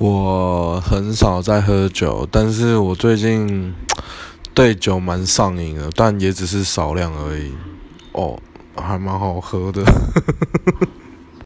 我很少在喝酒，但是我最近 对酒蛮上瘾的，但也只是少量而已。哦，还蛮好喝的。